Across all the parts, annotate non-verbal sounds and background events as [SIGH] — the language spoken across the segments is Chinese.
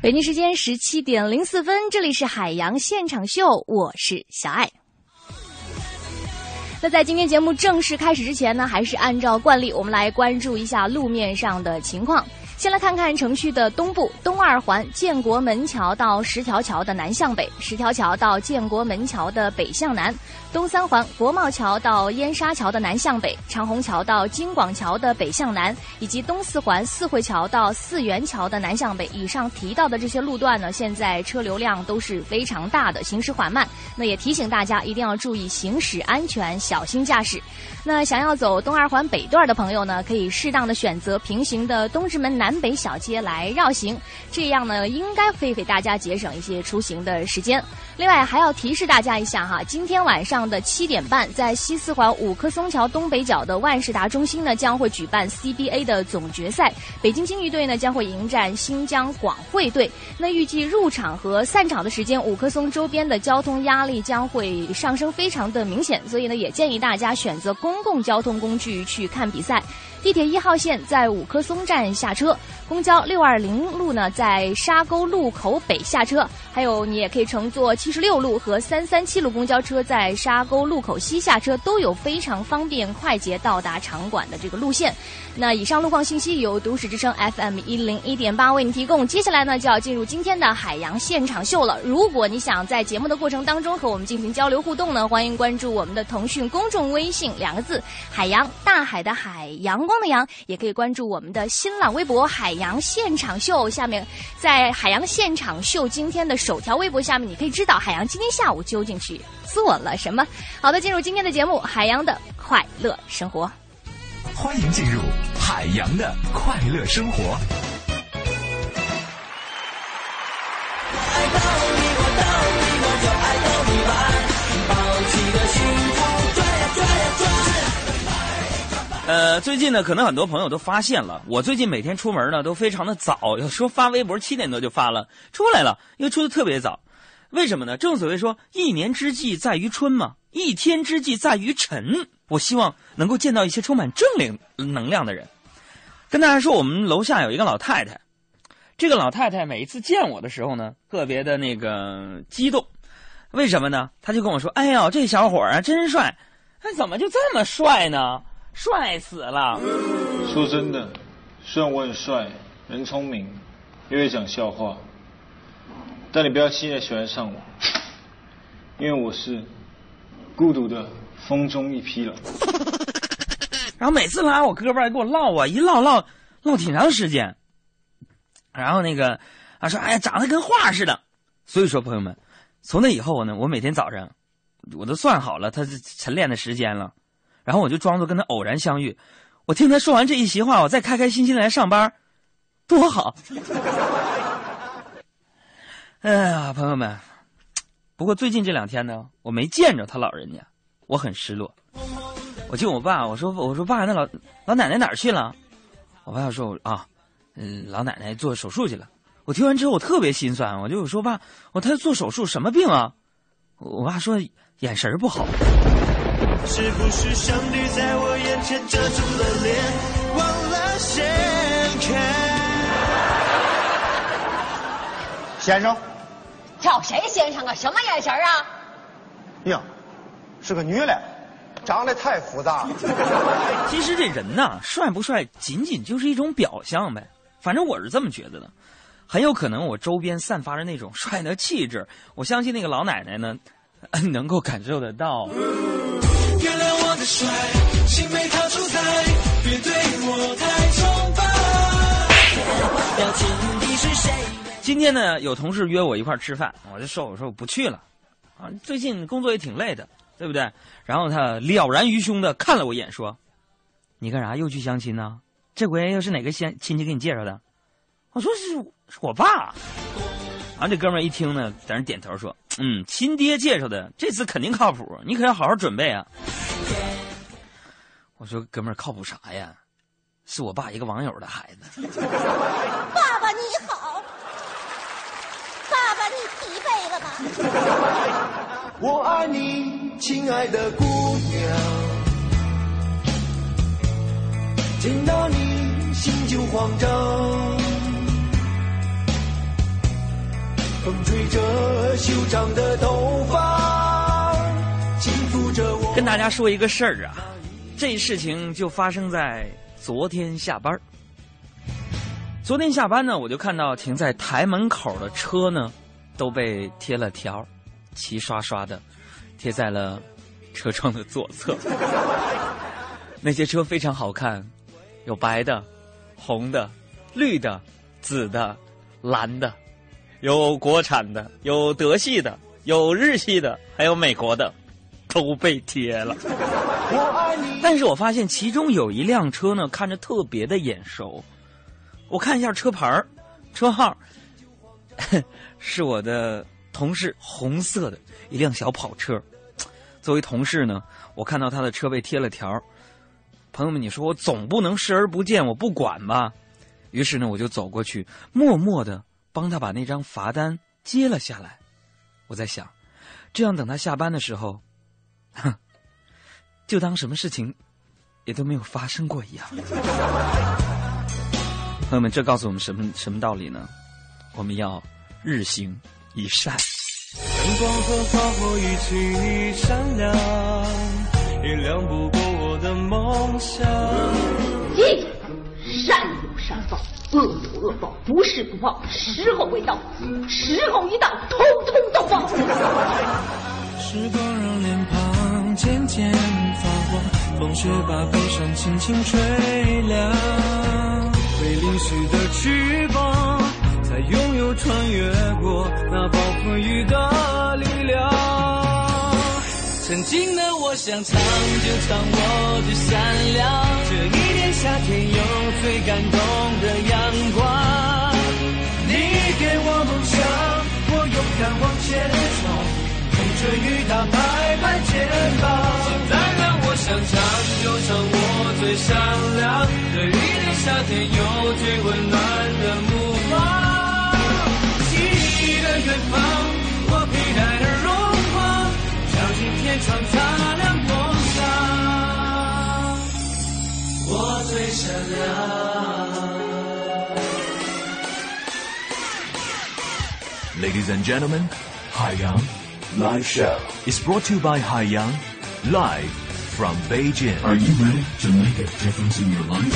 北京时间十七点零四分，这里是海洋现场秀，我是小爱。那在今天节目正式开始之前呢，还是按照惯例，我们来关注一下路面上的情况。先来看看城区的东部，东二环建国门桥到十条桥的南向北，十条桥到建国门桥的北向南；东三环国贸桥到燕莎桥的南向北，长虹桥到京广桥的北向南，以及东四环四惠桥到四元桥的南向北。以上提到的这些路段呢，现在车流量都是非常大的，行驶缓慢。那也提醒大家一定要注意行驶安全，小心驾驶。那想要走东二环北段的朋友呢，可以适当的选择平行的东直门南北小街来绕行，这样呢，应该可以给大家节省一些出行的时间。另外还要提示大家一下哈，今天晚上上的七点半，在西四环五棵松桥东北角的万事达中心呢，将会举办 CBA 的总决赛，北京金鱼队呢将会迎战新疆广汇队。那预计入场和散场的时间，五棵松周边的交通压力将会上升非常的明显，所以呢，也建议大家选择公共交通工具去看比赛。地铁一号线在五棵松站下车，公交六二零路呢在沙沟路口北下车，还有你也可以乘坐七十六路和三三七路公交车在沙沟路口西下车，都有非常方便快捷到达场馆的这个路线。那以上路况信息由都市之声 FM 一零一点八为你提供。接下来呢就要进入今天的海洋现场秀了。如果你想在节目的过程当中和我们进行交流互动呢，欢迎关注我们的腾讯公众微信两个字“海洋大海的海洋光的阳”，也可以关注我们的新浪微博“海洋现场秀”。下面在海洋现场秀今天的首条微博下面，你可以知道海洋今天下午究竟去做了什么。好的，进入今天的节目《海洋的快乐生活》。欢迎进入海洋的快乐生活。呃，最近呢，可能很多朋友都发现了，我最近每天出门呢都非常的早，有时候发微博七点多就发了出来了，因为出的特别早。为什么呢？正所谓说，一年之计在于春嘛，一天之计在于晨。我希望能够见到一些充满正能能量的人。跟大家说，我们楼下有一个老太太，这个老太太每一次见我的时候呢，特别的那个激动。为什么呢？她就跟我说：“哎呦，这小伙啊，真帅！哎，怎么就这么帅呢？帅死了！”说真的，虽然我很帅，人聪明，又会讲笑话，但你不要轻易喜欢上我，因为我是孤独的。风中一匹狼，[LAUGHS] 然后每次拉我胳膊来跟我唠啊，一唠唠唠挺长时间。然后那个啊说，哎呀，长得跟画似的。所以说，朋友们，从那以后呢，我每天早上我都算好了他晨练的时间了，然后我就装作跟他偶然相遇。我听他说完这一席话，我再开开心心来上班，多好！[LAUGHS] 哎呀，朋友们，不过最近这两天呢，我没见着他老人家。我很失落，我就我爸，我说我说爸，那老老奶奶哪儿去了？我爸说我啊，嗯，老奶奶做手术去了。我听完之后，我特别心酸，我就说爸，我他做手术什么病啊？我爸说眼神不好。是不是上帝在我眼前遮住了脸，忘了先看？先生，叫谁先生啊？什么眼神啊？呀。是个女的，长得太复杂了。其实这人呐，帅不帅，仅仅就是一种表象呗。反正我是这么觉得的。很有可能我周边散发着那种帅的气质，我相信那个老奶奶呢，[LAUGHS] 能够感受得到。今天呢，有同事约我一块吃饭，我就说我说我不去了，啊，最近工作也挺累的。对不对？然后他了然于胸的看了我一眼，说：“你干啥又去相亲呢？这回又是哪个先亲戚给你介绍的？”我说：“是是我爸。”然后这哥们儿一听呢，在那点头说：“嗯，亲爹介绍的，这次肯定靠谱，你可要好好准备啊。”我说：“哥们儿靠谱啥呀？是我爸一个网友的孩子。[LAUGHS] ”爸爸你好，爸爸你疲惫了吧？[LAUGHS] 我爱你，亲爱的姑娘。见到你，心就慌张。风吹着修长的头发，轻抚着我。跟大家说一个事儿啊，这事情就发生在昨天下班昨天下班呢，我就看到停在台门口的车呢，都被贴了条，齐刷刷的贴在了车窗的左侧。[LAUGHS] 那些车非常好看，有白的、红的、绿的、紫的、蓝的，有国产的，有德系的，有日系的，还有美国的，都被贴了。但是我发现其中有一辆车呢，看着特别的眼熟。我看一下车牌儿车号，[LAUGHS] 是我的同事红色的一辆小跑车。作为同事呢，我看到他的车被贴了条儿朋友们，你说我总不能视而不见，我不管吧？于是呢，我就走过去，默默的帮他把那张罚单接了下来。我在想，这样等他下班的时候，哼，[LAUGHS] 就当什么事情也都没有发生过一样。[LAUGHS] 朋友们，这告诉我们什么什么道理呢？我们要日行一善。阳光和花火一起闪亮，也亮不过我的梦想。记住，善有善报，恶有恶报，不是不报，时候未到，时候一到，通通都报。时光让脸庞渐渐发黄，风雪把悲伤轻轻吹凉。被淋湿的翅膀，才拥有穿越过那暴风雨的力量。曾经的我想唱就唱，我最闪亮。这一年夏天有最感动的阳光。你给我梦想，我勇敢往前冲。陪着雨打拍拍肩膀，现在让我想唱就唱，我最闪亮。这一年夏天有最温暖的目光，记忆的远方，我佩戴的荣光，相信天窗擦亮梦想，我最闪亮。Ladies and gentlemen, Haiyang Live Show is brought to you by Haiyang live from Beijing. Are you ready to make a difference in your life?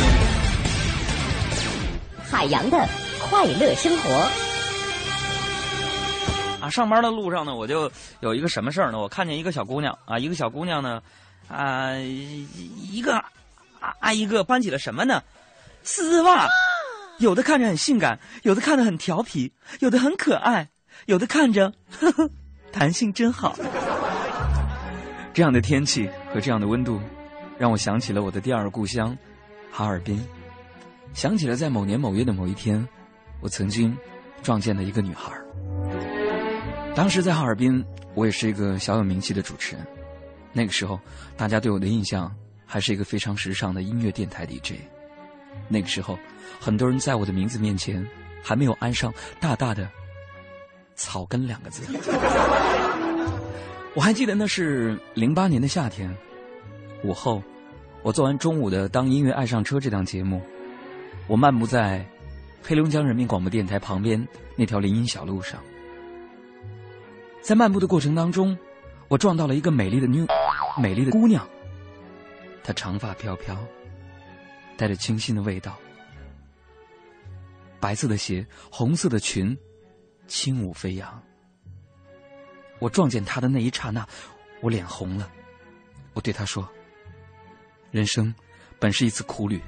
海洋的快乐生活，啊，上班的路上呢，我就有一个什么事儿呢？我看见一个小姑娘啊，一个小姑娘呢，啊，一个啊啊一个搬起了什么呢？丝袜，有的看着很性感，有的看着很调皮，有的很可爱，有的看着呵呵弹性真好。这样的天气和这样的温度，让我想起了我的第二故乡哈尔滨，想起了在某年某月的某一天，我曾经撞见的一个女孩。当时在哈尔滨，我也是一个小有名气的主持人。那个时候，大家对我的印象还是一个非常时尚的音乐电台 DJ。那个时候，很多人在我的名字面前还没有安上大大的“草根”两个字。[LAUGHS] 我还记得那是零八年的夏天，午后，我做完中午的《当音乐爱上车》这档节目，我漫步在黑龙江人民广播电台旁边那条林荫小路上。在漫步的过程当中，我撞到了一个美丽的女、美丽的姑娘。她长发飘飘，带着清新的味道，白色的鞋，红色的裙，轻舞飞扬。我撞见他的那一刹那，我脸红了。我对他说：“人生本是一次苦旅，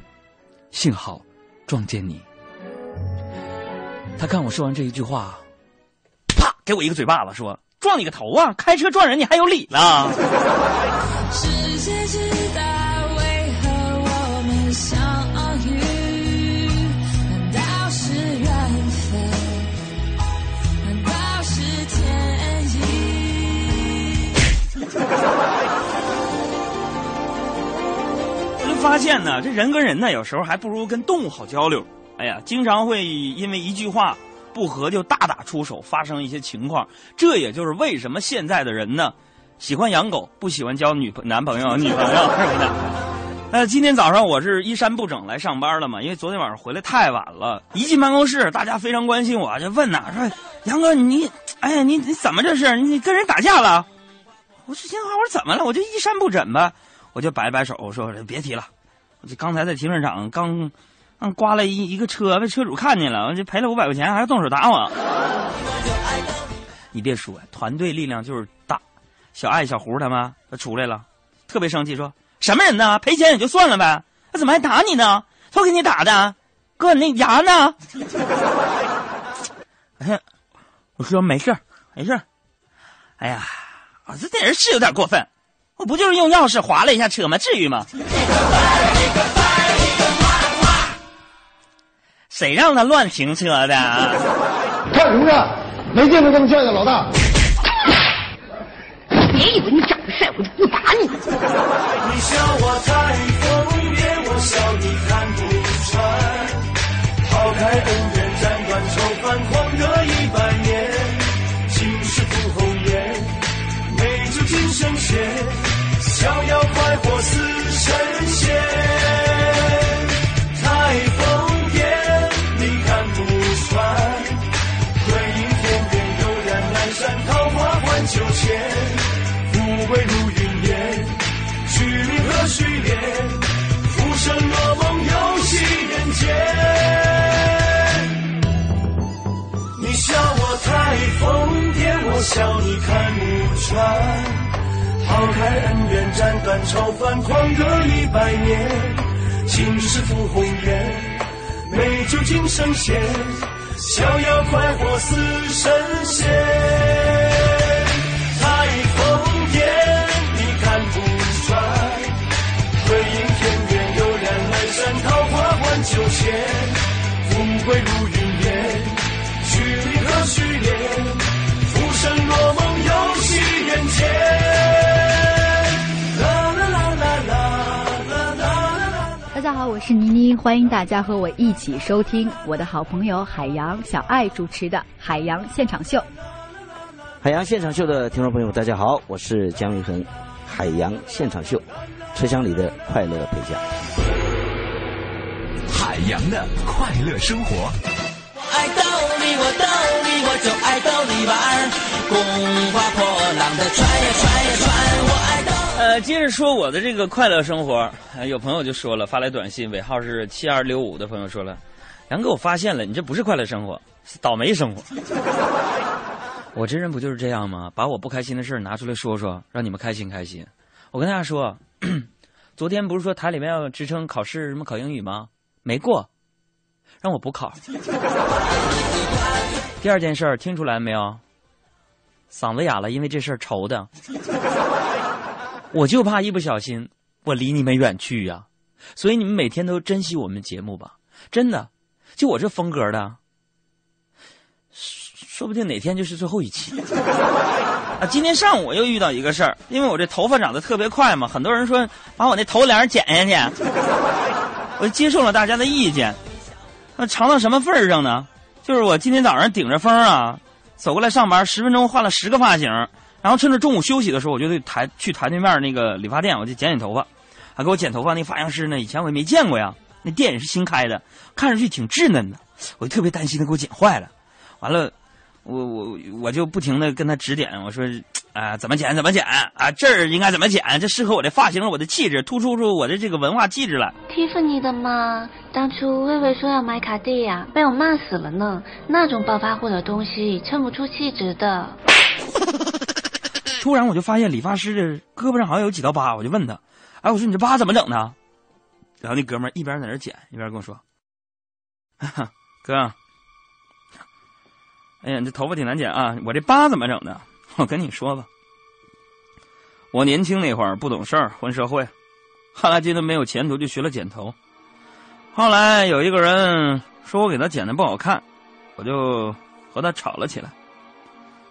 幸好撞见你。”他看我说完这一句话，啪，给我一个嘴巴子，说：“撞你个头啊！开车撞人你还有理了？” [LAUGHS] 世界之大，为何我们相 [LAUGHS] 就发现呢，这人跟人呢，有时候还不如跟动物好交流。哎呀，经常会因为一句话不合就大打出手，发生一些情况。这也就是为什么现在的人呢，喜欢养狗，不喜欢交女朋男朋友、女朋友什么的。呃，[LAUGHS] 今天早上我是衣衫不整来上班了嘛，因为昨天晚上回来太晚了。一进办公室，大家非常关心我，就问呐，说杨哥你，哎呀你你怎么这是？你跟人打架了？我说行啊，我说怎么了？我就衣衫不整呗。我就摆摆手，我说别提了，我就刚才在停车场刚，刚刮了一一个车，被车主看见了，我就赔了五百块钱，还要动手打我。你别说，团队力量就是大。小爱、小胡他们他出来了，特别生气，说什么人呢？赔钱也就算了呗，他怎么还打你呢？他给你打的，哥，你那牙呢？哎呀，我说没事没事哎呀，我这这人是有点过分，我不就是用钥匙划了一下车吗？至于吗？谁让他乱停车的？干什么看？没见过这么帅的老大。别以为你长得帅，我就不打你。你笑我太疯癫，我笑你看不穿。抛开恩逍遥快活似神仙。太疯癫，你看不穿。归隐天边，悠然南山，桃花换酒钱。富贵如云烟，虚名和虚恋，浮生若梦，游戏人间。你笑我太疯癫，我笑你看不穿。抛开恩怨，斩断愁烦，狂歌一百年。尽是赴红颜，美酒敬神仙，逍遥快活似神仙。是妮妮，欢迎大家和我一起收听我的好朋友海洋小爱主持的《海洋现场秀》。海洋现场秀的听众朋友，大家好，我是姜育恒。海洋现场秀，车厢里的快乐陪驾。海洋的快乐生活。爱逗你，我逗你，我就爱逗你玩儿。公花破浪的船呀船呀船，我爱逗。呃，接着说我的这个快乐生活，呃有朋友就说了，发来短信，尾号是七二六五的朋友说了，杨哥，我发现了，你这不是快乐生活，是倒霉生活。[LAUGHS] 我这人不就是这样吗？把我不开心的事拿出来说说，让你们开心开心。我跟大家说，[CLEARS THROAT] 昨天不是说台里面要支撑考试什么考英语吗？没过，让我补考。第二件事儿听出来没有？嗓子哑了，因为这事儿愁的。我就怕一不小心我离你们远去呀、所以你们每天都珍惜我们节目吧，真的。就我这风格的，说不定哪天就是最后一期。[LAUGHS] 啊，今天上午我又遇到一个事儿，因为我这头发长得特别快嘛，很多人说把我那头帘剪下去，我接受了大家的意见。那长到什么份儿上呢？就是我今天早上顶着风啊，走过来上班，十分钟换了十个发型，然后趁着中午休息的时候，我就去台去台对面那个理发店，我就剪剪头发。啊，给我剪头发那发型师呢，以前我也没见过呀，那店也是新开的，看上去挺稚嫩的，我就特别担心他给我剪坏了。完了，我我我就不停的跟他指点，我说啊、怎么剪怎么剪啊，这儿应该怎么剪，这适合我的发型我的气质，突出出我的这个文化气质来。蒂芙尼的嘛，当初薇薇说要买卡地亚，被我骂死了呢。那种暴发户的东西衬不出气质的。[LAUGHS] 突然我就发现理发师的胳膊上好像有几道疤，我就问他，哎，我说你这疤怎么整的？然后那哥们儿一边在那剪，一边跟我说：“ [LAUGHS] 哥，哎呀，你这头发挺难剪啊，我这疤怎么整的？我跟你说吧，我年轻那会儿不懂事儿，混社会，后来觉得没有前途，就学了剪头。后来有一个人说我给他剪的不好看，我就和他吵了起来。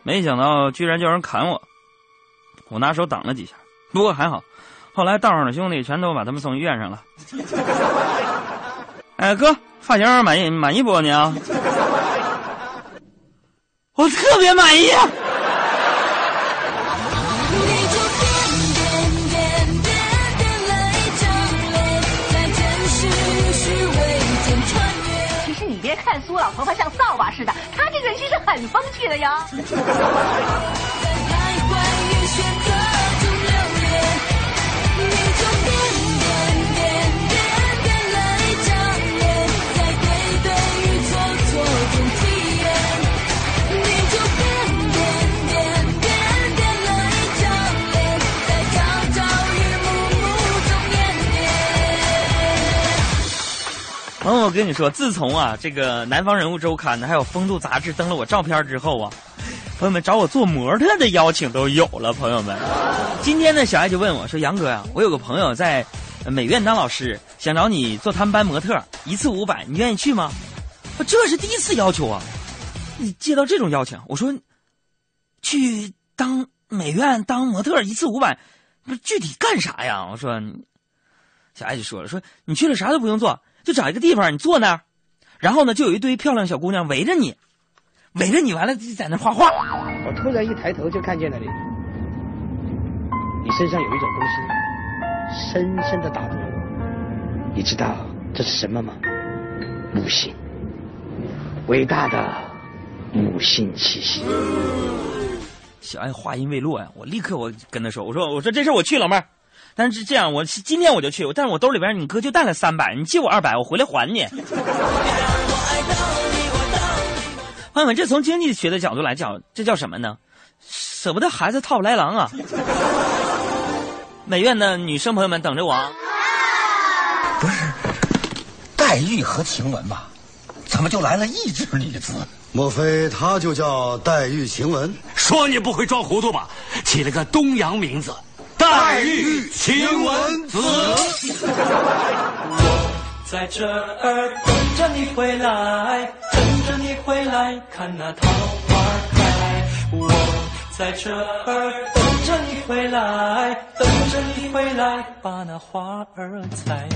没想到居然叫人砍我，我拿手挡了几下，不过还好。后来道上的兄弟全都把他们送医院上了。哎，哥，发型满意满意不你啊？[LAUGHS] 我特别满意。其实你别看苏老婆婆像扫把似的，她这个人其是很风趣的哟。朋友，我跟你说，自从啊这个《南方人物周刊》呢，还有《风度》杂志登了我照片之后啊，朋友们找我做模特的邀请都有了。朋友们，今天呢，小爱就问我说：“杨哥呀、我有个朋友在美院当老师，想找你做他们班模特，一次五百，你愿意去吗？”我这是第一次要求啊，你接到这种邀请，我说去当美院当模特一次五百，不具体干啥呀？我说，小爱就说了，说你去了啥都不用做，就找一个地方你坐那儿，然后呢就有一堆漂亮小姑娘围着你，围着你完了就在那画画。我突然一抬头就看见了你，你身上有一种东西，深深的打动了我。你知道这是什么吗？母性，伟大的母性气息。小爱话音未落呀，我立刻我跟他说，我说我说这事我去，老妹儿。但是这样，我今天我就去，但是我兜里边你哥就带了三百，你借我二百，我回来还你。朋友们，这从经济学的角度来讲，这叫什么呢？舍不得孩子套不来狼啊！美院的女生朋友们等着我啊！不是黛玉和晴雯吧？怎么就来了一只女子？莫非她就叫黛玉晴雯？说你不会装糊涂吧？起了个东洋名字，黛玉晴雯子。我在这儿等着你回来，等着你回来，看那桃花开。我在这儿等着你回来，等着你回来，把那花儿采。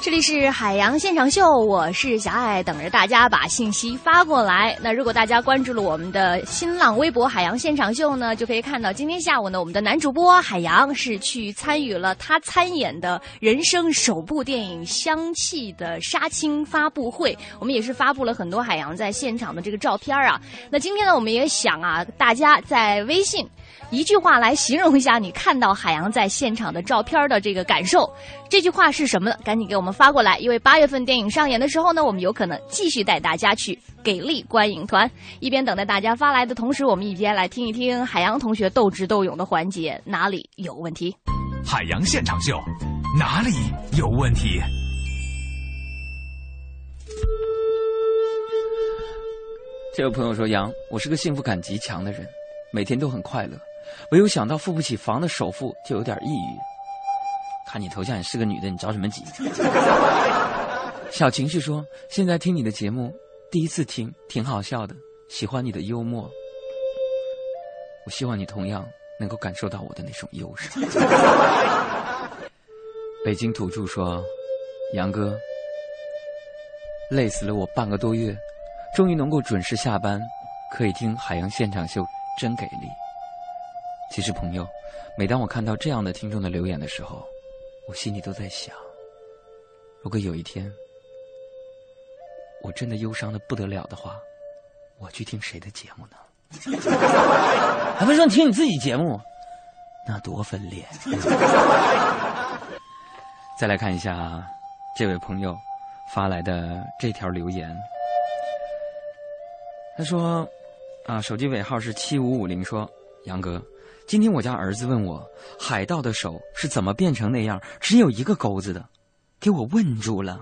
这里是海洋现场秀，我是小爱，等着大家把信息发过来。那如果大家关注了我们的新浪微博“海洋现场秀”呢，就可以看到今天下午呢，我们的男主播海洋是去参与了他参演的人生首部电影《香气》的杀青发布会。我们也是发布了很多海洋在现场的这个照片啊。那今天呢，我们也想啊，大家在微信。一句话来形容一下你看到海洋在现场的照片的这个感受，这句话是什么呢？赶紧给我们发过来，因为八月份电影上演的时候呢，我们有可能继续带大家去给力观影团。一边等待大家发来的同时，我们一边来听一听海洋同学斗智斗勇的环节哪里有问题？海洋现场秀哪里有问题？这位朋友说：“杨，我是个幸福感极强的人，每天都很快乐。”唯有想到付不起房的首付，就有点抑郁。看你头像也是个女的，你着什么急？[LAUGHS] 小情绪说：“现在听你的节目，第一次听，挺好笑的，喜欢你的幽默。我希望你同样能够感受到我的那种忧伤。[LAUGHS] ”北京土著说：“杨哥，累死了我半个多月，终于能够准时下班，可以听海洋现场秀，真给力。”其实，朋友，每当我看到这样的听众的留言的时候，我心里都在想：如果有一天我真的忧伤的不得了的话，我去听谁的节目呢？[LAUGHS] 还不说你听你自己节目，那多分裂！[LAUGHS] 再来看一下这位朋友发来的这条留言，他说：“啊，手机尾号是七五五零，说杨哥。”今天我家儿子问我，海盗的手是怎么变成那样只有一个钩子的，给我问住了。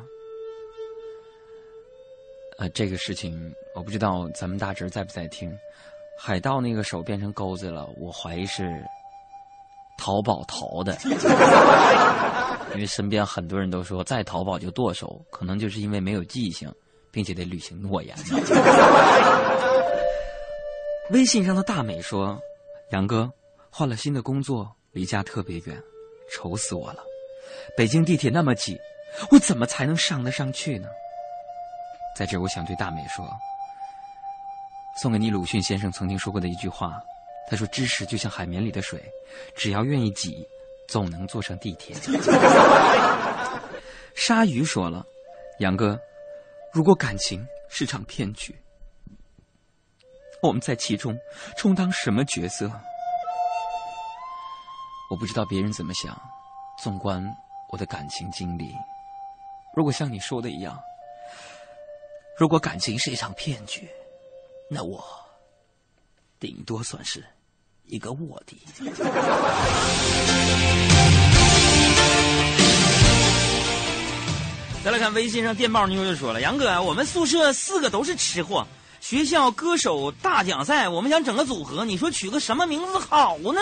呃，这个事情我不知道咱们大侄在不在听。海盗那个手变成钩子了，我怀疑是淘宝淘的，[LAUGHS] 因为身边很多人都说再淘宝就剁手，可能就是因为没有记性，并且得履行诺言。[LAUGHS] 微信上的大美说：“杨哥。”换了新的工作，离家特别远，愁死我了。北京地铁那么挤，我怎么才能上得上去呢？在这，我想对大美说，送给你鲁迅先生曾经说过的一句话。他说：“知识就像海绵里的水，只要愿意挤，总能坐上地铁。[LAUGHS] ”鲨鱼说了：“杨哥，如果感情是场骗局，我们在其中充当什么角色？我不知道别人怎么想。纵观我的感情经历，如果像你说的一样，如果感情是一场骗局，那我顶多算是一个卧底。再来看微信上电报妞就说了：“杨哥，我们宿舍四个都是吃货，学校歌手大奖赛，我们想整个组合，你说取个什么名字好呢？”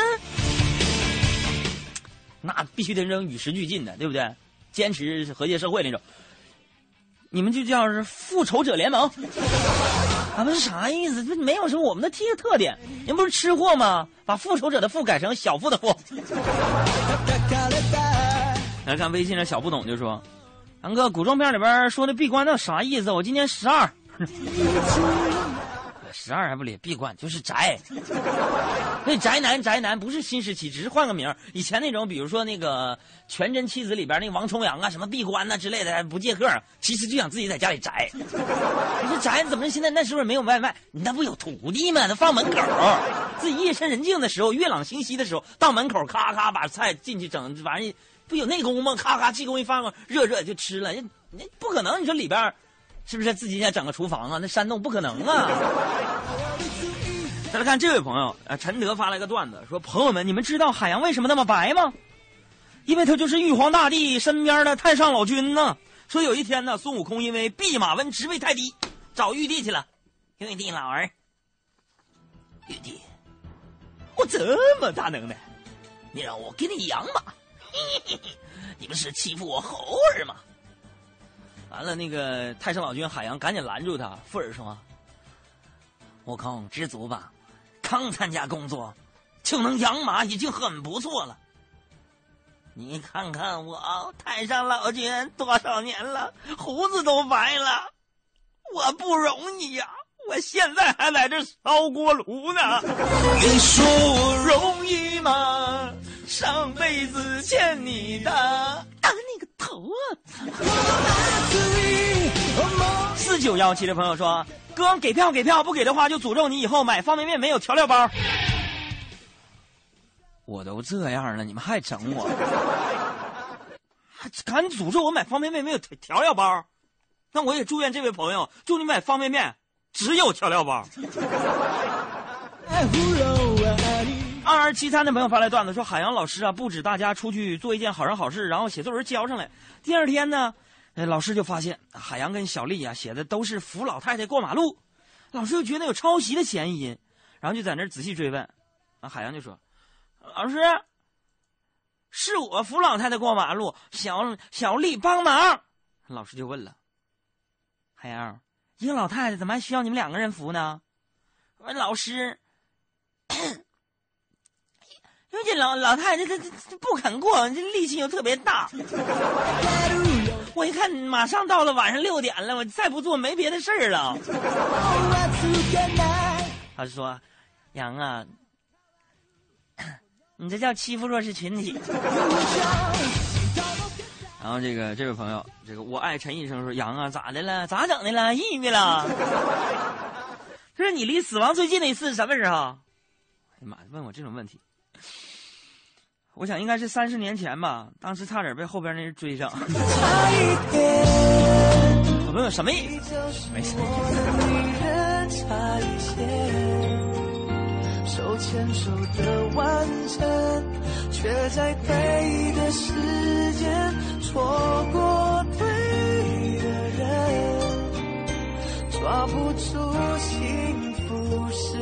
那必须得扔与时俱进的，对不对？坚持和谐社会那种。你们就叫是复仇者联盟，啊，们是啥意思？这没有什么我们的特特点。您不是吃货吗？把复仇者的复改成小富的富。[LAUGHS] 来看微信上小不懂就说：“杨哥，古装片里边说的闭关那啥意思？我今年十二。[LAUGHS] ”十二还不理闭关就是宅，那宅男宅男不是新时期，只是换个名以前那种，比如说那个《全真妻子》里边那个王重阳啊，什么闭关呐之类的，不借客，其实就想自己在家里宅。你说宅怎么现在那时候没有外卖？你那不有徒弟吗？那放门口，自己夜深人静的时候，月朗星稀的时候，到门口咔咔把菜进去整，完不有内功吗？咔咔气功一放，热热就吃了。那不可能，你说里边。是不是自己家整个厨房啊？那山洞不可能啊！[LAUGHS] 再来看这位朋友，啊，陈德发了一个段子，说：“朋友们，你们知道海洋为什么那么白吗？因为他就是玉皇大帝身边的太上老君呢。说有一天呢，孙悟空因为弼马温职位太低，找玉帝去了。玉帝老儿，玉帝，我这么大能耐，你让我给你养马，[LAUGHS] 你不是欺负我猴儿吗？”完了，那个太上老君海洋赶紧拦住他。富儿说：“悟空，知足吧，刚参加工作，就能养马已经很不错了。你看看我，太上老君多少年了，胡子都白了，我不容易呀！我现在还在这烧锅炉呢。[LAUGHS] 你说我容易吗？上辈子欠你的。”头啊！四九幺七的朋友说：“哥，给票给票，不给的话就诅咒你以后买方便面没有调料包。”我都这样了，你们还整我？[LAUGHS] 还敢诅咒我买方便面没有调料包？那我也祝愿这位朋友，祝你买方便面只有调料包。[LAUGHS] 二二七三的朋友发来段子说：“海洋老师啊，布置大家出去做一件好人好事，然后写作文交上来。第二天呢，哎老师就发现海洋跟小丽啊写的都是扶老太太过马路，老师就觉得有抄袭的嫌疑，然后就在那仔细追问。啊，海洋就说：‘老师，是我扶老太太过马路，小小丽帮忙。’老师就问了：‘海洋，一个老太太怎么还需要你们两个人扶呢？’我说：‘老师。’这老老太太她她不肯过，这力气又特别大。我一看，马上到了晚上六点了，我再不做没别的事儿了。他说：“杨啊，你这叫欺负弱势群体。”然后这个这位朋友，这个我爱陈医生说：“杨啊，咋的了？咋整的了？抑郁了？”他说：“你离死亡最近的一次是什么时候？”哎呀妈，问我这种问题。我想应该是三十年前吧，当时差点被后边那人追上。差一点我问我什么意思？没事。手牵手的完成，却在对的时间错过对的人，抓不住幸福是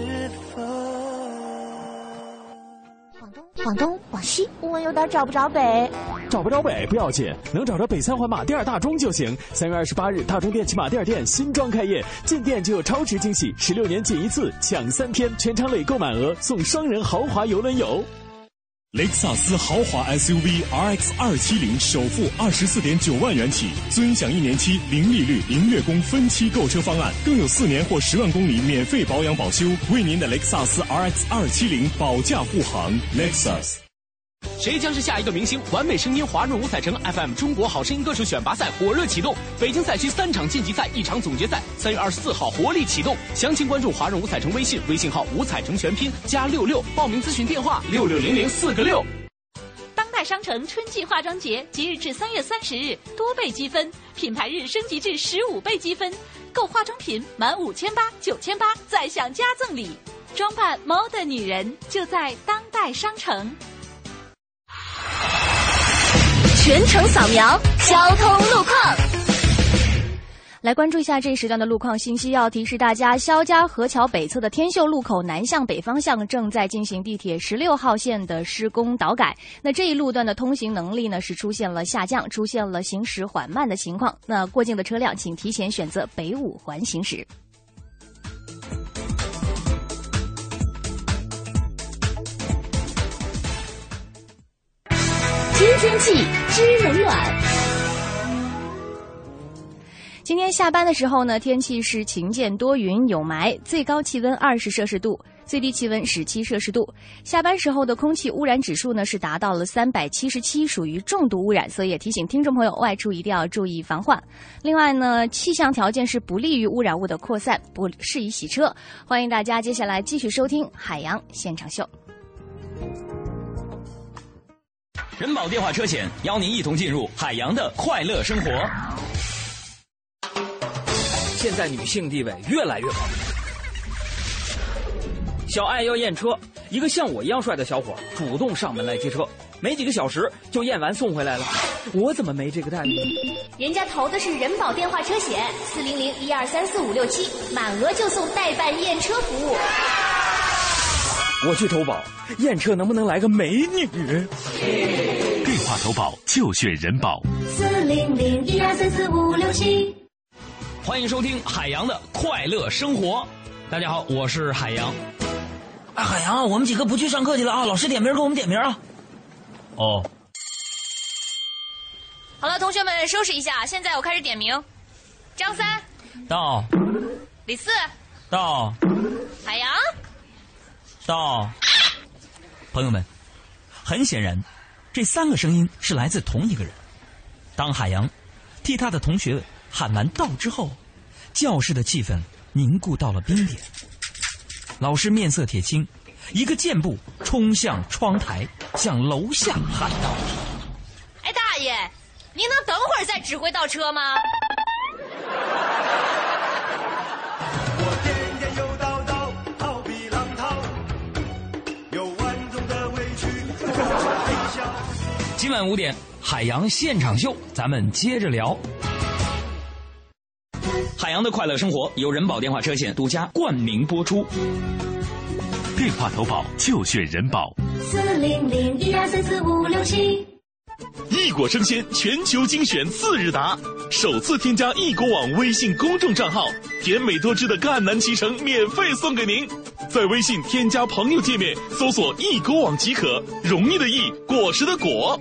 往东，往西，我有点找不着北。找不着北不要紧，能找着北三环马甸大钟就行。三月二十八日，大钟电器马甸店新装开业，进店就有超值惊喜，十六年仅一次，抢三天，全场累购满额送双人豪华游轮游。雷克萨斯豪华 SUV RX 二七零首付二十四点九万元起，尊享一年期零利率、零月供分期购车方案，更有四年或十万公里免费保养保修，为您的雷克萨斯 RX 二七零保驾护航。Lexus。谁将是下一个明星？完美声音华润五彩城 FM 中国好声音歌手选拔赛火热启动，北京赛区三场晋级赛，一场总决赛，三月二十四号活力启动。详情关注华润五彩城微信，微信号五彩城全拼加六六，报名咨询电话六六零零四个六。当代商城春季化妆节即日至三月三十日，多倍积分，品牌日升级至十五倍积分，购化妆品满五千八、九千八再享加赠礼。装扮 modern 女人就在当代商城。全程扫描交通路况。来关注一下这一时段的路况信息。要提示大家，肖家河桥北侧的天秀路口南向北方向正在进行地铁十六号线的施工导改。那这一路段的通行能力呢是出现了下降，出现了行驶缓慢的情况。那过境的车辆请提前选择北五环行驶。天气，知冷暖。今天下班的时候呢，天气是晴间多云有霾，最高气温二十摄氏度，最低气温十七摄氏度。下班时候的空气污染指数呢是达到了三百七十七，属于重度污染，所以也提醒听众朋友外出一定要注意防患。另外呢，气象条件是不利于污染物的扩散，不适宜洗车。欢迎大家接下来继续收听海洋现场秀。人保电话车险邀您一同进入海洋的快乐生活。现在女性地位越来越高。小爱要验车，一个像我一样帅的小伙主动上门来接车，没几个小时就验完送回来了。我怎么没这个待遇呢？人家投的是人保电话车险，四零零一二三四五六七，满额就送代办验车服务。我去投保，验车能不能来个美女？电话投保就选人保。四零零一二三四五六七。欢迎收听海洋的快乐生活。大家好，我是海洋。哎，海洋，我们几个不去上课去了啊！老师点名给我们点名啊。哦。好了，同学们收拾一下，现在我开始点名：张三到，李四到，海洋。到，朋友们，很显然，这三个声音是来自同一个人。当海洋替他的同学喊完“到”之后，教室的气氛凝固到了冰点。老师面色铁青，一个箭步冲向窗台，向楼下喊道：“哎，大爷，您能等会儿再指挥倒车吗？”今晚五点，海洋现场秀，咱们接着聊。海洋的快乐生活由人保电话车险独家冠名播出。电话投保就选人保。四零零一二三四五六七。异果生鲜全球精选次日达，首次添加异果网微信公众账号，甜美多汁的赣南脐橙免费送给您。在微信添加朋友界面搜索“易果网”即可，容易的易，果实的果。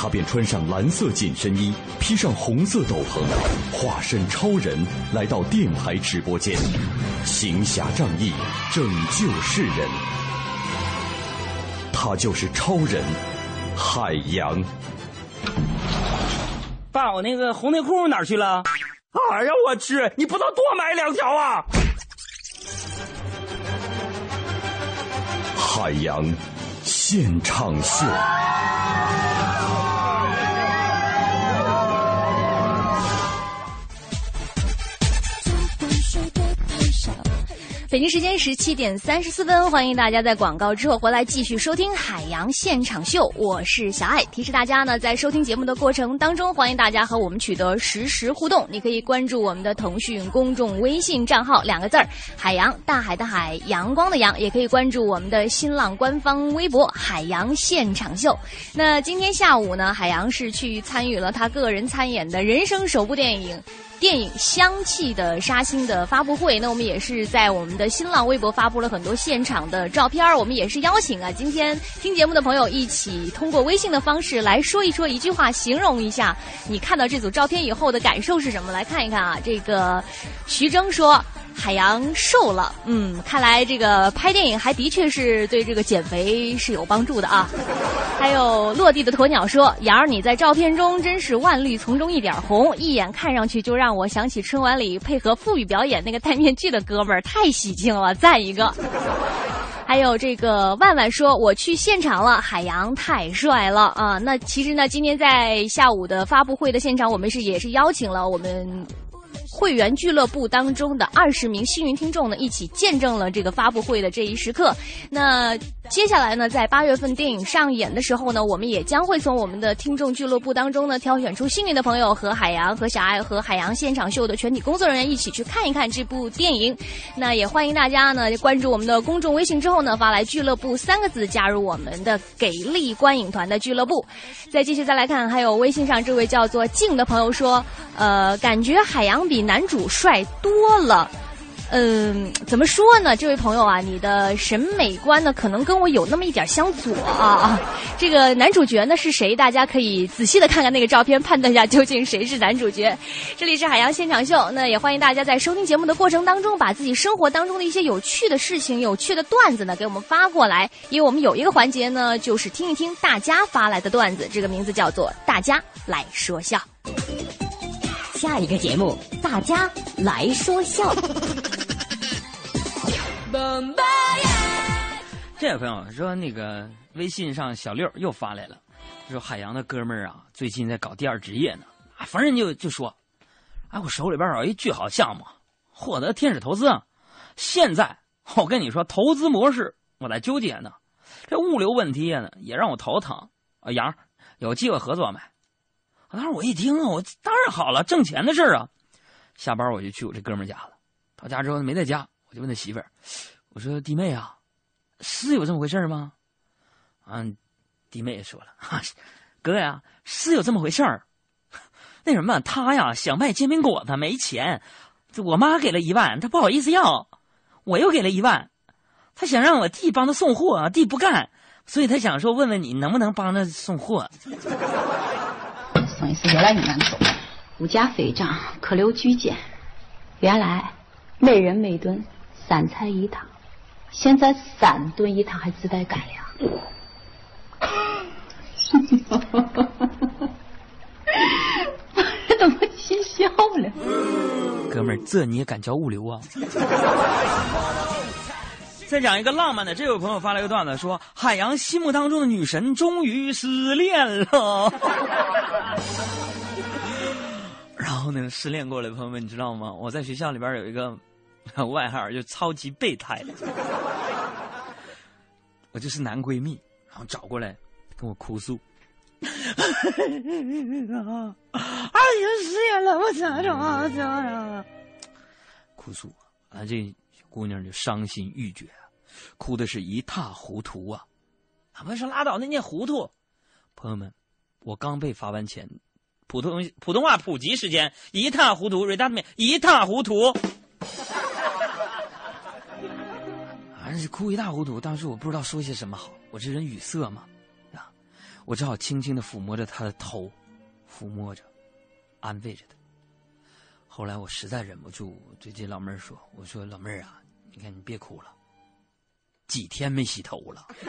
他便穿上蓝色紧身衣，披上红色斗篷，化身超人来到电台直播间，行侠仗义，拯救世人。他就是超人海洋。爸，我那个红内裤哪儿去了？哎呀，我去！你不能多买两条啊！海洋现场秀。北京时间十七点三十四分，欢迎大家在广告之后回来继续收听《海洋现场秀》，我是小爱。提示大家呢，在收听节目的过程当中，欢迎大家和我们取得实时互动。你可以关注我们的腾讯公众微信账号，两个字儿“海洋”，大海的海，阳光的阳；也可以关注我们的新浪官方微博“海洋现场秀”。那今天下午呢，海洋是去参与了他个人参演的人生首部电影。电影《香气的杀青》的发布会，那我们也是在我们的新浪微博发布了很多现场的照片我们也是邀请啊，今天听节目的朋友一起通过微信的方式来说一说一句话，形容一下你看到这组照片以后的感受是什么？来看一看啊，这个徐峥说。海洋瘦了，嗯，看来这个拍电影还的确是对这个减肥是有帮助的啊。还有落地的鸵鸟说：“杨儿，你在照片中真是万绿丛中一点红，一眼看上去就让我想起春晚里配合傅语表演那个戴面具的哥们儿，太喜庆了，赞一个。[LAUGHS] ”还有这个万万说：“我去现场了，海洋太帅了啊！”那其实呢，今天在下午的发布会的现场，我们是也是邀请了我们。会员俱乐部当中的二十名幸运听众呢，一起见证了这个发布会的这一时刻。那接下来呢，在八月份电影上演的时候呢，我们也将会从我们的听众俱乐部当中呢，挑选出幸运的朋友和海洋、和小爱、和海洋现场秀的全体工作人员一起去看一看这部电影。那也欢迎大家呢关注我们的公众微信之后呢，发来“俱乐部”三个字，加入我们的给力观影团的俱乐部。再继续再来看，还有微信上这位叫做静的朋友说，呃，感觉海洋比。男主帅多了，嗯，怎么说呢？这位朋友啊，你的审美观呢，可能跟我有那么一点相左啊。这个男主角呢是谁？大家可以仔细的看看那个照片，判断一下究竟谁是男主角。这里是海洋现场秀，那也欢迎大家在收听节目的过程当中，把自己生活当中的一些有趣的事情、有趣的段子呢，给我们发过来。因为我们有一个环节呢，就是听一听大家发来的段子，这个名字叫做“大家来说笑”。下一个节目，大家来说笑。这位朋友说，那个微信上小六又发来了，说海洋的哥们儿啊，最近在搞第二职业呢。啊，逢人就就说，哎，我手里边有一巨好项目，获得天使投资。现在我跟你说，投资模式我在纠结呢，这物流问题呢也让我头疼。啊，杨，有机会合作没？当时我一听啊，我当然好了，挣钱的事儿啊。下班我就去我这哥们家了。到家之后没在家，我就问他媳妇儿：“我说弟妹啊，是有这么回事吗？”嗯，弟妹也说了：“哈，哥呀，是有这么回事儿。[LAUGHS] 那什么，他呀想卖煎饼果子，没钱。我妈给了一万，他不好意思要，我又给了一万。他想让我弟帮他送货，弟不干，所以他想说问问你能不能帮他送货。”生意是越来越难做，物价飞涨，客流居减。原来每人每顿三菜一汤，现在三顿一汤还自带干粮。哈哈哈都快气笑了。哥们儿，这你也敢叫物流啊？[LAUGHS] 再讲一个浪漫的，这位朋友发了一个段子，说海洋心目当中的女神终于失恋了。[LAUGHS] 然后呢，失恋过来的朋友们，你知道吗？我在学校里边有一个 [LAUGHS] 外号，就超级备胎。[LAUGHS] 我就是男闺蜜，然后找过来跟我哭诉。二姨失恋了，我咋整啊？哭诉啊，这姑娘就伤心欲绝。哭的是一塌糊涂啊！啊，不是拉倒，那念糊涂。朋友们，我刚被罚完钱，普通普通话普及时间，一塌糊涂。瑞达妹，一塌糊涂。啊，是哭一塌糊涂。当时我不知道说些什么好，我这人语塞嘛，啊，我只好轻轻的抚摸着她的头，抚摸着，安慰着她。后来我实在忍不住对这老妹儿说：“我说老妹儿啊，你看你别哭了。”几天没洗头了。[LAUGHS]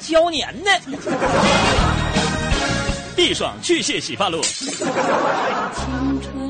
胶年呢？[LAUGHS] 碧爽去屑洗发露。青春吹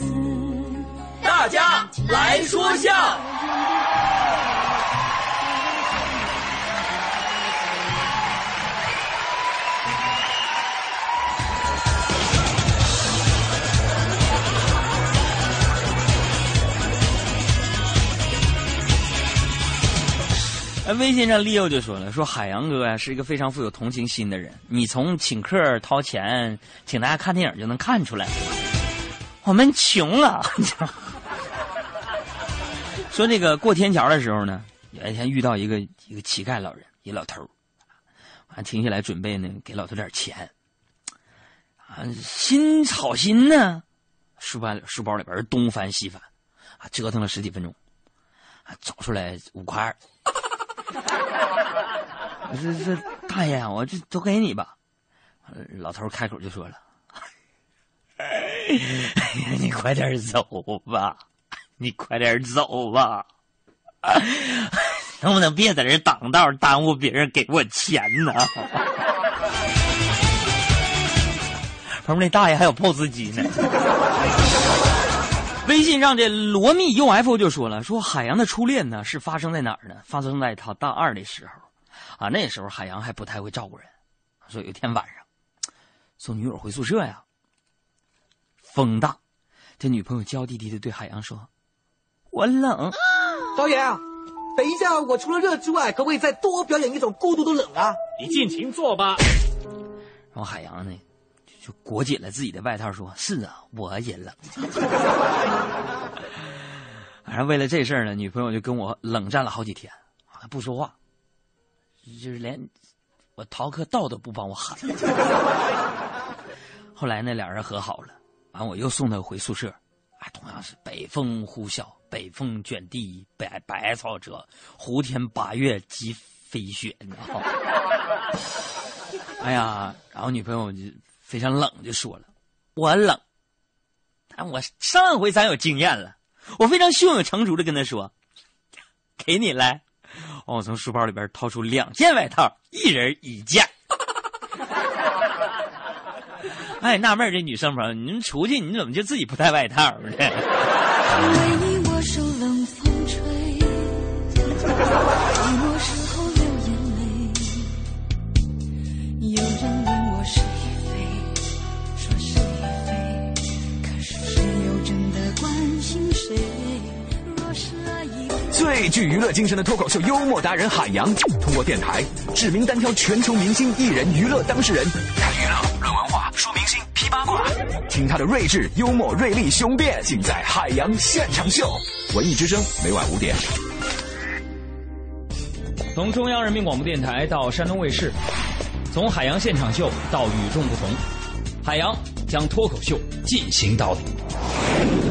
大家来说笑。哎，微信上 Leo 就说了，说海洋哥呀、是一个非常富有同情心的人，你从请客掏钱请大家看电影就能看出来，我们穷啊。说这个过天桥的时候呢，有一天遇到一个一个乞丐老人，一老头儿，完停下来准备呢给老头点钱，啊，心好心呢，书包书包里边东翻西翻，啊，折腾了十几分钟，啊，找出来五块二。我说这大爷，我这都给你吧。老头开口就说了：“ [LAUGHS] 哎呀，你快点走吧，你快点走吧，能不能别在这挡道，耽误别人给我钱呢？” [LAUGHS] 旁边那大爷还有 POS 机呢。微信上这罗密 UFO 就说了，说海洋的初恋呢是发生在哪儿呢？发生在他大二的时候，啊，那时候海洋还不太会照顾人，说有一天晚上送女友回宿舍呀，风大，这女朋友娇滴滴的对海洋说：“我冷。”导演，等一下，我除了热之外，可不可以再多表演一种孤独的冷啊？你尽情做吧。然后海洋呢？就裹紧了自己的外套，说：“是啊，我也冷。[LAUGHS] ”反正为了这事儿呢，女朋友就跟我冷战了好几天，啊，不说话，就是连我逃课道都不帮我喊。后来那俩人和好了，完我又送她回宿舍，啊，同样是北风呼啸，北风卷地，白百草折，胡天八月即飞雪，你知道吗？哎呀，然后女朋友就。非常冷，就说了：“我冷。”但我上回咱有经验了，我非常胸有成竹的跟他说：“给你来。”我从书包里边掏出两件外套，一人一件。[LAUGHS] 哎，纳闷这女生朋友，你们出去你怎么就自己不带外套呢？[LAUGHS] 最具娱乐精神的脱口秀幽默达人海洋，通过电台指名单挑全球明星艺人娱乐当事人，谈娱乐、论文化、说明星、批八卦，听他的睿智、幽默、锐利、雄辩，尽在海洋现场秀。文艺之声每晚五点。从中央人民广播电台到山东卫视，从海洋现场秀到与众不同，海洋将脱口秀进行到底。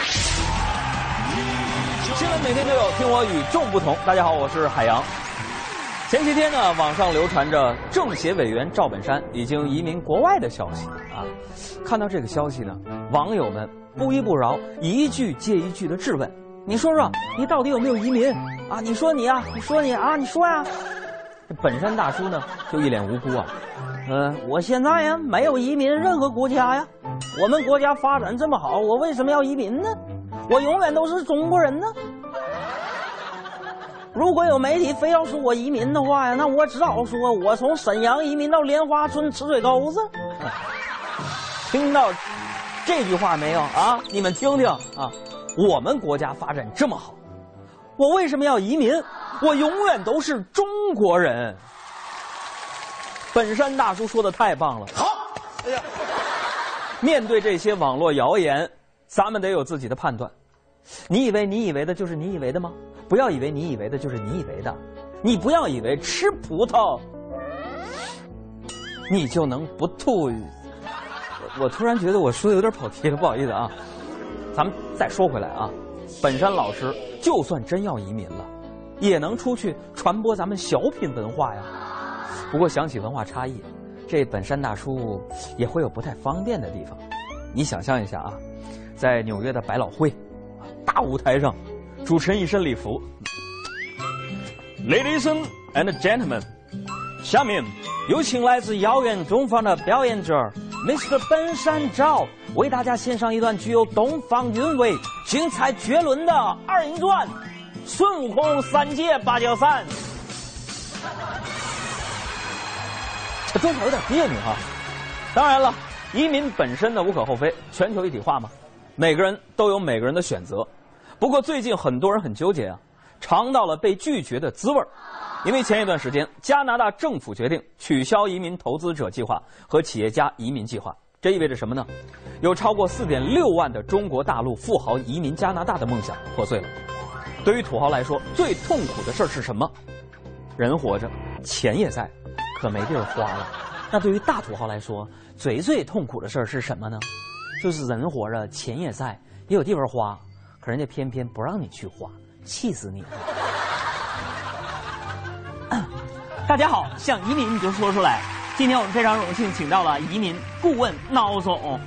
每天都有，听我与众不同。大家好，我是海洋。前些天呢，网上流传着政协委员赵本山已经移民国外的消息啊。看到这个消息呢，网友们不依不饶，一句接一句的质问：“你说说，你到底有没有移民啊？你说你啊，你说你啊，你说呀。”这本山大叔呢，就一脸无辜啊。嗯，我现在呀没有移民任何国家呀。我们国家发展这么好，我为什么要移民呢？我永远都是中国人呢。如果有媒体非要说我移民的话呀，那我只好说我从沈阳移民到莲花村吃水沟子。[LAUGHS] 听到这句话没有啊？你们听听啊！我们国家发展这么好，我为什么要移民？我永远都是中国人。本山大叔说的太棒了。好，哎呀，面对这些网络谣言，咱们得有自己的判断。你以为你以为的就是你以为的吗？不要以为你以为的就是你以为的，你不要以为吃葡萄你就能不吐。我突然觉得我说的有点跑题了，不好意思啊。咱们再说回来啊，本山老师就算真要移民了，也能出去传播咱们小品文化呀。不过想起文化差异，这本山大叔也会有不太方便的地方。你想象一下啊，在纽约的百老汇舞台上，主持人一身礼服，Ladies and gentlemen，下面有请来自遥远东方的表演者 Mr. 本山照为大家献上一段具有东方韵味、精彩绝伦的二人转《孙悟空三借芭蕉扇》。这中场有点别扭哈。当然了，移民本身呢无可厚非，全球一体化嘛，每个人都有每个人的选择。不过最近很多人很纠结啊，尝到了被拒绝的滋味儿。因为前一段时间，加拿大政府决定取消移民投资者计划和企业家移民计划，这意味着什么呢？有超过四点六万的中国大陆富豪移民加拿大的梦想破碎了。对于土豪来说，最痛苦的事儿是什么？人活着，钱也在，可没地儿花了。那对于大土豪来说，最最痛苦的事儿是什么呢？就是人活着，钱也在，也有地方花，可人家偏偏不让你去花，气死你了！[COUGHS] 大家好，想移民你就说出来。今天我们非常荣幸请到了移民顾问孬总。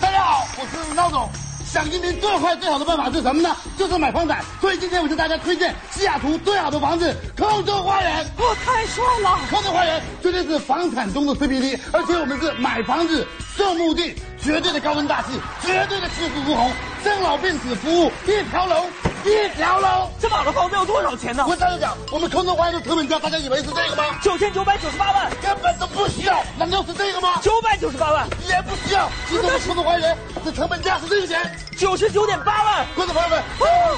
大家好，我是孬总。想移民最快最好的办法是什么呢？就是买房产。所以今天我向大家推荐西雅图最好的房子——空中花园。哦，太帅了！空中花园绝对是房产中的 CBD，而且我们是买房子送墓地，绝对的高端大气，绝对的气势如虹，生老病死服务一条龙。一条龙，这么好的房子要多少钱呢？我跟讲，我们空中花园的成本价，大家以为是这个吗？九千九百九十八万，根本都不需要。难道是这个吗？九百九十八万也不需要。其实我们空中花园的成本价是这个钱，九十九点八万。观众朋友们，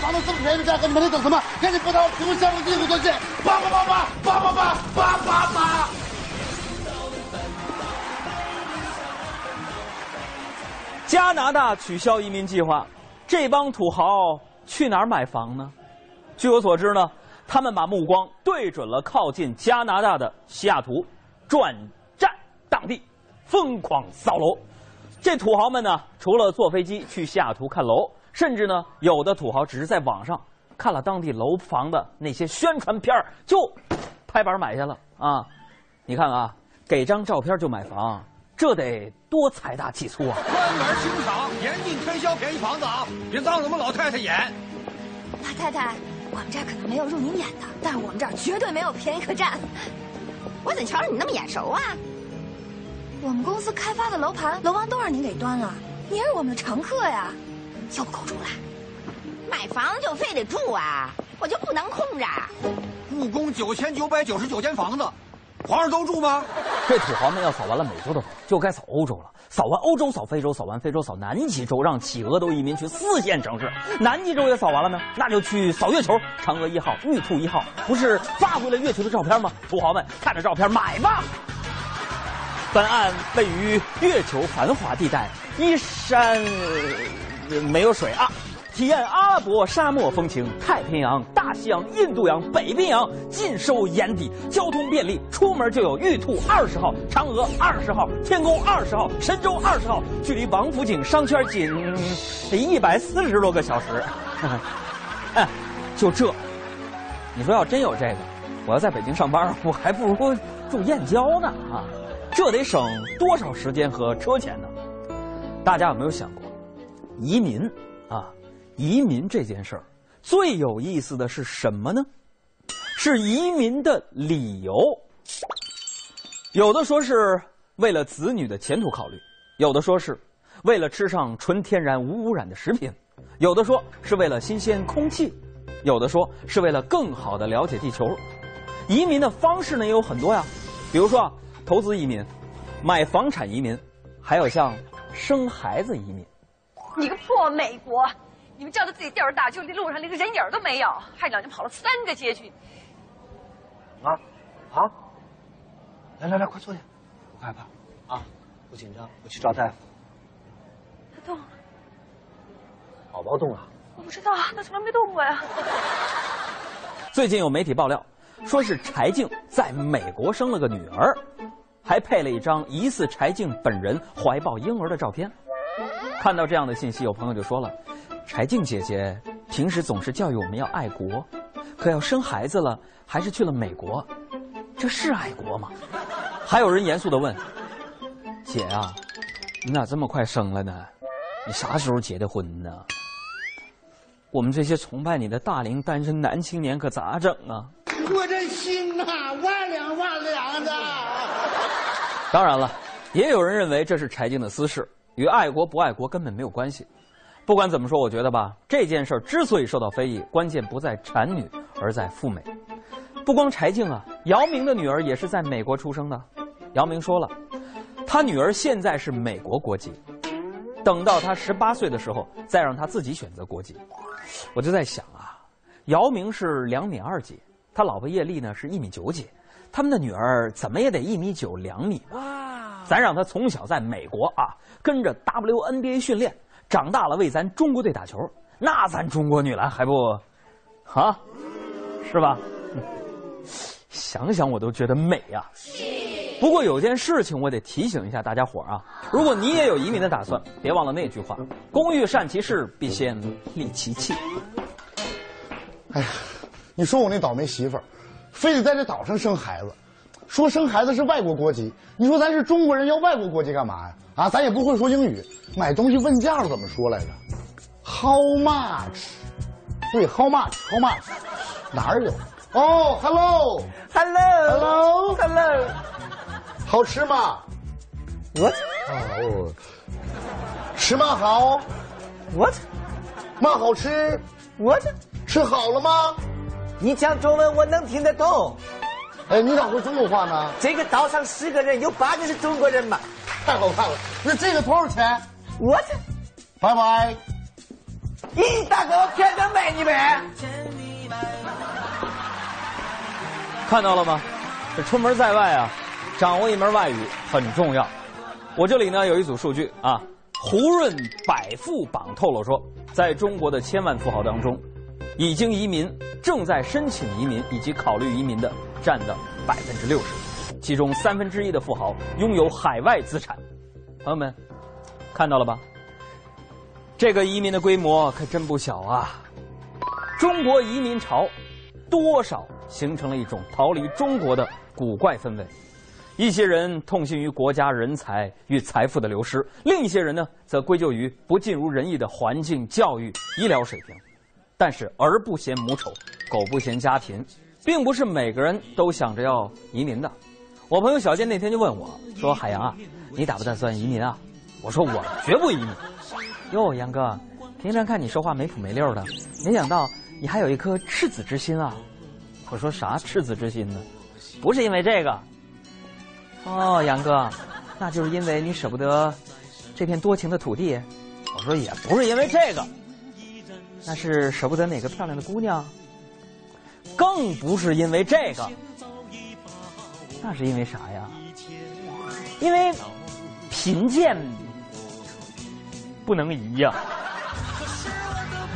房子这么便宜的价格，你们在等什么？赶紧拨打我屏幕下方的订户专线八八八八八八八八八八。加拿大取消移民计划，这帮土豪。去哪儿买房呢？据我所知呢，他们把目光对准了靠近加拿大的西雅图，转战当地，疯狂扫楼。这土豪们呢，除了坐飞机去西雅图看楼，甚至呢，有的土豪只是在网上看了当地楼房的那些宣传片就拍板买下了啊！你看啊，给张照片就买房。这得多财大气粗啊！关门清场，严禁推销便宜房子啊！别脏了我们老太太眼。老太太，我们这儿可能没有入您眼的，但是我们这儿绝对没有便宜可占。我怎瞧着你那么眼熟啊？我们公司开发的楼盘，楼王都让您给端了，您是我们的常客呀，又不够住了。买房就非得住啊？我就不能空着？故宫九千九百九十九间房子。皇上都住吗？这土豪们要扫完了美洲的房，就该扫欧洲了。扫完欧洲，扫非洲，扫完非洲，扫南极洲，让企鹅都移民去四线城市。南极洲也扫完了呢，那就去扫月球。嫦娥一号、玉兔一号，不是发回了月球的照片吗？土豪们看着照片买吧。本案位于月球繁华地带，依山没有水啊。体验阿拉伯沙漠风情，太平洋、大西洋、印度洋、北冰洋尽收眼底，交通便利，出门就有玉兔二十号、嫦娥二十号、天宫二十号、神舟二十号，距离王府井商圈仅一百四十多个小时。哎，就这，你说要真有这个，我要在北京上班，我还不如住燕郊呢啊！这得省多少时间和车钱呢？大家有没有想过，移民啊？移民这件事儿，最有意思的是什么呢？是移民的理由。有的说是为了子女的前途考虑，有的说是为了吃上纯天然无污染的食品，有的说是为了新鲜空气，有的说是为了更好的了解地球。移民的方式呢也有很多呀，比如说投资移民、买房产移民，还有像生孩子移民。你个破美国！你们叫他自己调着大，就路上连个人影都没有，害两人跑了三个街区。啊，好，来来来，快坐下，不害怕啊，不紧张，我去找大夫。他动了，宝宝动了，我不知道，他从来没动过呀。最近有媒体爆料，说是柴静在美国生了个女儿，还配了一张疑似柴静本人怀抱婴儿的照片。看到这样的信息，有朋友就说了：“柴静姐姐平时总是教育我们要爱国，可要生孩子了，还是去了美国，这是爱国吗？”还有人严肃的问：“姐啊，你咋这么快生了呢？你啥时候结的婚呢？”我们这些崇拜你的大龄单身男青年可咋整啊？我这心呐、万两万两的。当然了，也有人认为这是柴静的私事，与爱国不爱国根本没有关系。不管怎么说，我觉得吧，这件事儿之所以受到非议，关键不在产女，而在赴美。不光柴静啊，姚明的女儿也是在美国出生的。姚明说了，他女儿现在是美国国籍，等到他十八岁的时候，再让他自己选择国籍。我就在想啊，姚明是两米二几，他老婆叶丽呢是一米九几，他们的女儿怎么也得一米九两米吧？咱让他从小在美国啊，跟着 WNBA 训练，长大了为咱中国队打球，那咱中国女篮还不，啊，是吧？想想我都觉得美呀、不过有件事情我得提醒一下大家伙啊，如果你也有移民的打算，别忘了那句话：工欲善其事，必先利其器。哎呀，你说我那倒霉媳妇儿，非得在这岛上生孩子，说生孩子是外国国籍。你说咱是中国人，要外国国籍干嘛呀？啊，咱也不会说英语，买东西问价怎么说来着？How much？对，How much？How much？哪儿有？哦，Hello，Hello，Hello，Hello，好吃吗？What？哦，吃嘛好？What？嘛好吃？What？吃好了吗？你讲中文我能听得懂。哎，你咋会中国话呢？这个岛上十个人有八个是中国人嘛？太好看了。那这个多少钱？我拜拜。咦，大哥，我骗人卖你呗？看到了吗？这出门在外啊，掌握一门外语很重要。我这里呢有一组数据啊，胡润百富榜透露说，在中国的千万富豪当中，已经移民、正在申请移民以及考虑移民的占的百分之六十，其中三分之一的富豪拥有海外资产。朋友们，看到了吧？这个移民的规模可真不小啊！中国移民潮多少形成了一种逃离中国的古怪氛围。一些人痛心于国家人才与财富的流失，另一些人呢，则归咎于不尽如人意的环境、教育、医疗水平。但是儿不嫌母丑，狗不嫌家贫，并不是每个人都想着要移民的。我朋友小健那天就问我说：“海洋啊，你打不打算移民啊？”我说：“我绝不移民。”哟，杨哥，平常看你说话没谱没溜的，没想到你还有一颗赤子之心啊！我说啥赤子之心呢？不是因为这个。哦，杨哥，那就是因为你舍不得这片多情的土地。我说也不是因为这个，那是舍不得哪个漂亮的姑娘。更不是因为这个，那是因为啥呀？因为贫贱不能移呀、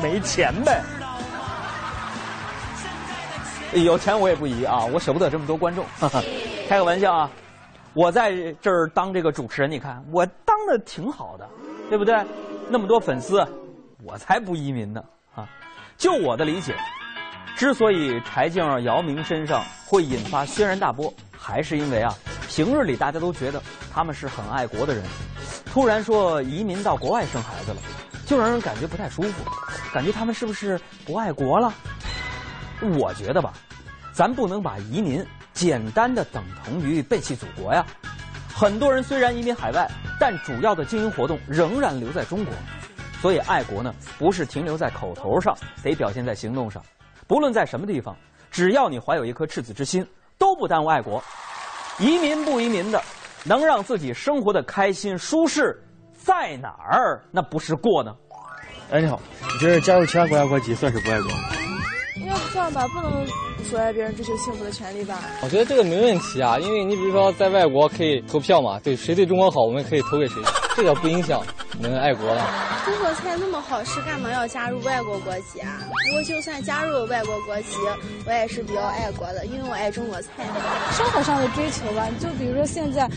没钱呗。有钱我也不移啊，我舍不得这么多观众。[LAUGHS] 开个玩笑啊！我在这儿当这个主持人，你看我当的挺好的，对不对？那么多粉丝，我才不移民呢啊！就我的理解，之所以柴静、姚明身上会引发轩然大波，还是因为啊，平日里大家都觉得他们是很爱国的人，突然说移民到国外生孩子了，就让人感觉不太舒服，感觉他们是不是不爱国了？我觉得吧，咱不能把移民简单的等同于背弃祖国呀。很多人虽然移民海外，但主要的经营活动仍然留在中国。所以爱国呢，不是停留在口头上，得表现在行动上。不论在什么地方，只要你怀有一颗赤子之心，都不耽误爱国。移民不移民的，能让自己生活的开心舒适，在哪儿那不是过呢？哎，你好，你觉得加入其他国家国籍算是不爱国？应该不算吧，不能阻碍别人追求幸福的权利吧？我觉得这个没问题啊，因为你比如说在外国可以投票嘛，对谁对中国好，我们可以投给谁。这个不影响我们爱国了。中国菜那么好吃，干嘛要加入外国国籍啊？不过就算加入外国国籍，我也是比较爱国的，因为我爱中国菜。生活上的追求吧，就比如说现在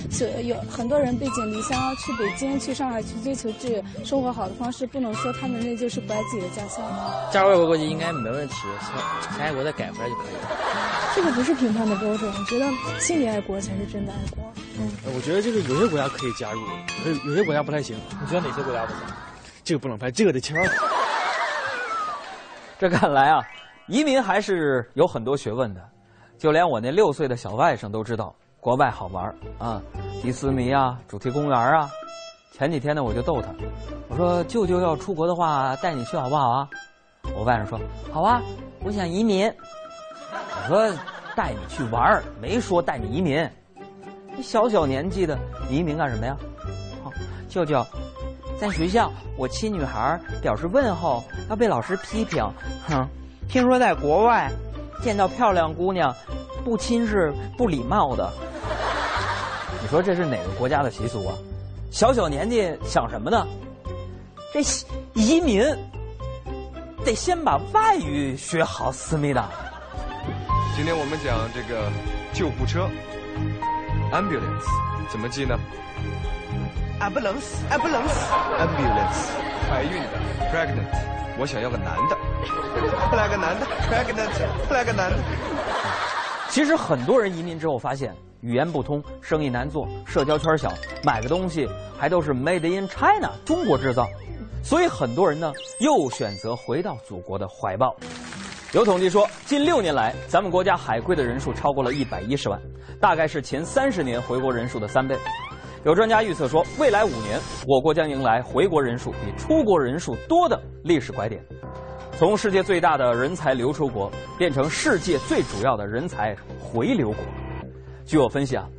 有很多人背井离乡去北京、去上海去追求这生活好的方式，不能说他们那就是不爱自己的家乡。加入外国国籍应该没问题，想爱国再改回来就可以了。这个不是评判的标准，我觉得心里爱国才是真的爱国。嗯，我觉得这个有些国家可以加入，有有些国家不太行。你觉得哪些国家不行？这个不能拍，这个得签。[LAUGHS] 这看来啊，移民还是有很多学问的。就连我那六岁的小外甥都知道国外好玩啊，迪斯尼啊，主题公园啊。前几天呢，我就逗他，我说舅舅要出国的话，带你去好不好啊？我外甥说好啊，我想移民。我说带你去玩儿没说带你移民。你小小年纪的移民干什么呀？舅舅，在学校我亲女孩表示问候，要被老师批评。哼，听说在国外。见到漂亮姑娘，不亲是不礼貌的。你说这是哪个国家的习俗啊？小小年纪想什么呢？这移民得先把外语学好，思密达。今天我们讲这个救护车，ambulance 怎么记呢？ambulance，ambulance，ambulance。怀孕的，pregnant。我想要个男的。来个男的，，pregnant，，来个男的。其实很多人移民之后发现语言不通，生意难做，社交圈小，买个东西还都是 Made in China 中国制造，所以很多人呢又选择回到祖国的怀抱。有统计说，近六年来，咱们国家海归的人数超过了一百一十万，大概是前三十年回国人数的三倍。有专家预测说，未来五年我国将迎来回国人数比出国人数多的历史拐点。从世界最大的人才流出国变成世界最主要的人才回流国。据我分析啊，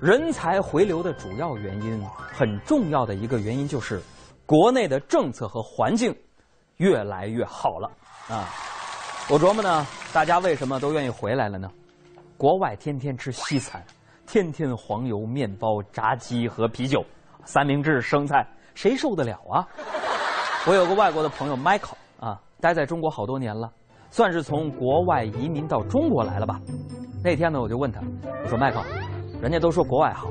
人才回流的主要原因，很重要的一个原因就是，国内的政策和环境越来越好了啊。我琢磨呢，大家为什么都愿意回来了呢？国外天天吃西餐，天天黄油面包、炸鸡和啤酒，三明治、生菜，谁受得了啊？我有个外国的朋友 Michael 啊。待在中国好多年了，算是从国外移民到中国来了吧。那天呢，我就问他，我说 Michael，，人家都说国外好，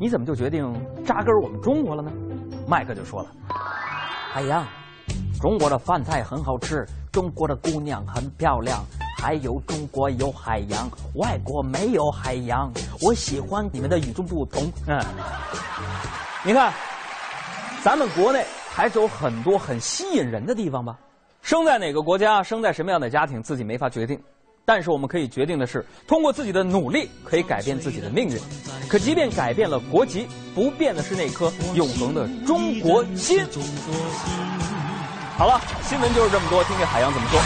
你怎么就决定扎根我们中国了呢？麦克就说了，海洋，中国的饭菜很好吃，中国的姑娘很漂亮，还有中国有海洋，外国没有海洋。我喜欢你们的与众不同。嗯，你看，咱们国内还是有很多很吸引人的地方吧。生在哪个国家，生在什么样的家庭，自己没法决定。但是我们可以决定的是，通过自己的努力，可以改变自己的命运。可即便改变了国籍，不变的是那颗永恒的中国心。好了，新闻就是这么多，听听海洋怎么说。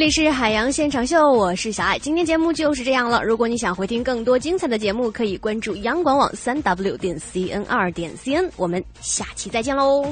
这里是海洋现场秀，我是小爱。今天节目就是这样了。如果你想回听更多精彩的节目，可以关注央广网三 w 点 cn 二点 cn。我们下期再见喽。